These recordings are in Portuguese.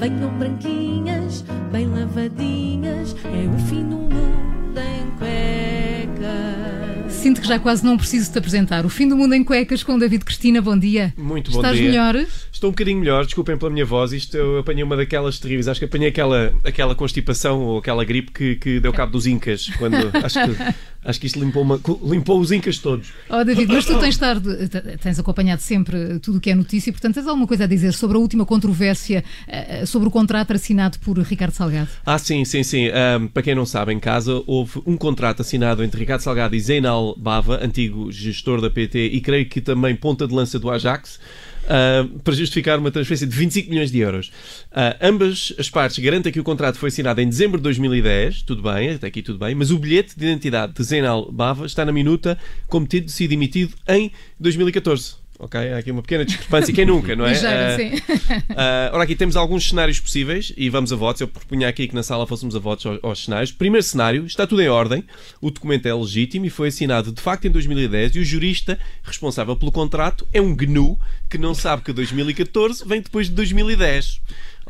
Venham branquinhas, bem lavadinhas, é o Sinto que já quase não preciso te apresentar. O fim do mundo em cuecas com David Cristina. Bom dia. Muito bom Estás dia. melhor? Estou um bocadinho melhor, desculpem pela minha voz. Isto eu apanhei uma daquelas terríveis. Acho que apanhei aquela, aquela constipação ou aquela gripe que, que deu cabo dos Incas. Quando, acho, que, acho que isto limpou, uma- limpou os Incas todos. Oh, David, mas tu tens, estado, tens acompanhado sempre tudo o que é notícia portanto, tens alguma coisa a dizer sobre a última controvérsia eh, sobre o contrato assinado por Ricardo Salgado? Ah, sim, sim, sim. Ahm, para quem não sabe, em casa houve um contrato assinado entre Ricardo Salgado e Zeinal Bava, antigo gestor da PT e creio que também ponta de lança do Ajax, ah, para justificar uma transferência de 25 milhões de euros. Ah, ambas as partes garantem que o contrato foi assinado em dezembro de 2010, tudo bem, até aqui tudo bem, mas o bilhete de identidade de Zeinal Bava está na minuta como tendo sido emitido em 2014. Ok? Há aqui uma pequena discrepância. Quem nunca, não é? Ligeira, Ah, sim. Uh, ora, aqui temos alguns cenários possíveis e vamos a votos. Eu propunha aqui que na sala fôssemos a votos aos, aos cenários. Primeiro cenário, está tudo em ordem, o documento é legítimo e foi assinado de facto em 2010 e o jurista responsável pelo contrato é um GNU que não sabe que 2014 vem depois de 2010.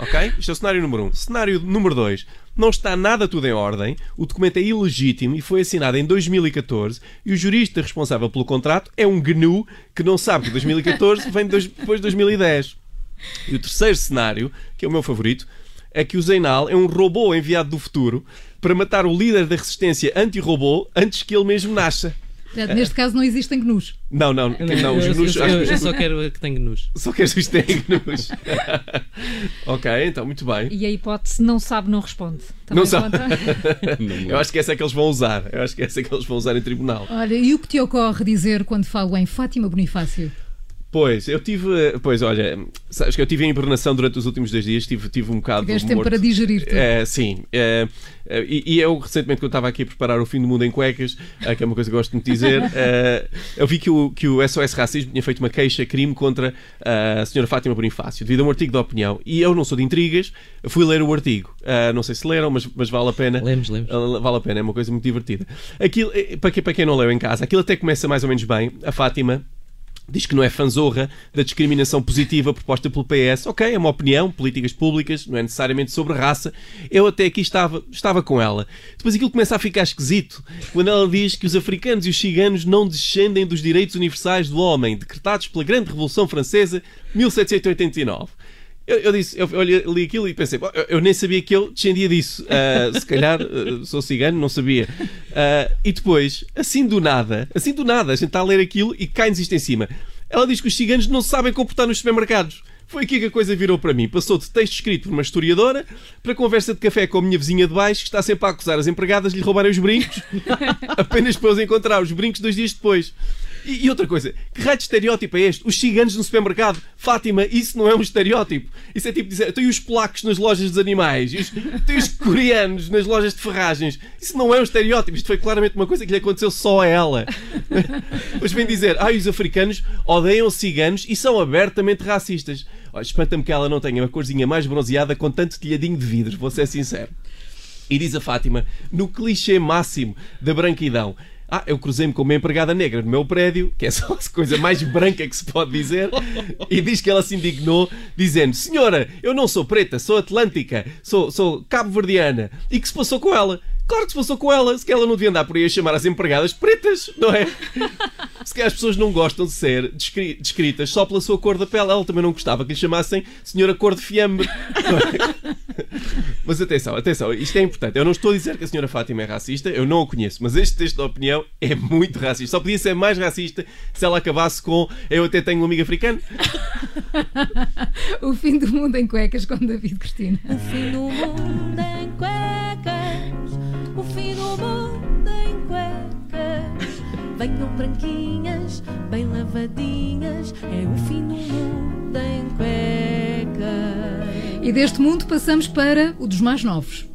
Ok? Isto é o cenário número 1. Um. Cenário número 2. Não está nada tudo em ordem, o documento é ilegítimo e foi assinado em 2014 e o jurista responsável pelo contrato é um GNU que não sabe que 2014 vem de dois- depois de 2010. E o terceiro cenário, que é o meu favorito, é que o Zeinal é um robô enviado do futuro para matar o líder da resistência anti-robô antes que ele mesmo nasça. Portanto, Neste caso não existem gnus. Não, não, não, os gnus. eu- eu- que eu só quero que tenha gnus. Só queres os tem gnus. ok, então, muito bem. E a hipótese não sabe, não responde. Não Também sabe. conta? Eu acho que essa é que eles vão usar. Eu acho que essa é que eles vão usar em tribunal. Olha, e o que te ocorre dizer quando falo em Fátima Bonifácio? Pois, eu tive. Pois, olha, sabes que eu tive em hibernação durante os últimos dois dias, tive, tive um bocado. Tiveste tempo para digerir tudo. É, sim. É, é, e, e eu, recentemente, quando estava aqui a preparar o fim do mundo em cuecas, é, que é uma coisa que eu gosto de dizer, é, eu vi que o, que o SOS Racismo tinha feito uma queixa-crime contra a senhora Fátima Bonifácio, devido a um artigo de opinião. E eu não sou de intrigas, fui ler o artigo. É, não sei se leram, mas, mas vale a pena. Lemos, lemos. Vale a pena, é uma coisa muito divertida. Aquilo, eh, para quem, para quem não leu em casa, aquilo até começa mais ou menos bem. A Fátima diz que não é fanzorra da discriminação positiva proposta pelo PS. Ok, é uma opinião, políticas públicas, não é necessariamente sobre raça. Eu até aqui estava, estava com ela. Depois aquilo começa a ficar esquisito quando ela diz que os africanos e os ciganos não descendem dos direitos universais do homem, decretados pela Grande Revolução Francesa 1789. Eu, eu disse, eu, eu li- aquilo e pensei, "Bom, eu, eu nem sabia que eu descendia disso. Ah, se calhar ah, sou cigano, não sabia. Ah, e depois, assim do nada, assim do nada, a gente está a ler aquilo e cai-nos isto em cima. Ela diz que os ciganos não sabem comportar nos supermercados. Foi aqui que a coisa virou para mim. Passou de texto escrito por uma historiadora para conversa de café com a minha vizinha de baixo que está sempre a acusar as empregadas de lhe roubarem os brincos apenas para os encontrar os brincos dois dias depois. E, e outra coisa, que raio de estereótipo é este? Os ciganos no supermercado. Fátima, isso não é um estereótipo. Isso é tipo dizer, tem os polacos nas lojas dos animais, e os, os coreanos nas lojas de ferragens. Isso não é um estereótipo. Isto foi claramente uma coisa que lhe aconteceu só a ela. Mas vem dizer, ah, os africanos odeiam os ciganos e são abertamente racistas. Olha, Espanta-me que ela não tenha uma corzinha mais bronzeada com tanto telhadinho de vidro, vou ser sincero. E diz a Fátima, no clichê máximo da branquidão. Ah, eu cruzei-me com uma empregada negra no meu prédio, que é só a coisa mais branca que se pode dizer, e diz que ela se indignou, dizendo: Senhora, eu não sou preta, sou atlântica, sou, sou cabo-verdiana. E que se passou com ela? Claro que se passou com ela, se que ela não devia andar por aí a chamar as empregadas pretas, não é? Se calhar as pessoas não gostam de ser descri- descritas só pela sua cor da pele, ela também não gostava que lhe chamassem Senhora Cor de Fiambre. Mas atenção, atenção, isto é importante. Eu não estou a dizer que a senhora Fátima é racista, eu não a conheço, mas este texto de opinião é muito racista. Só podia ser mais racista se ela acabasse com eu até tenho um amigo africano. O fim do mundo em cuecas com David Cristina. O fim do mundo em cuecas, o fim do mundo em cuecas. Venham branquinhas, bem lavadinhas, é o fim do mundo em cuecas. E deste mundo passamos para o dos mais novos.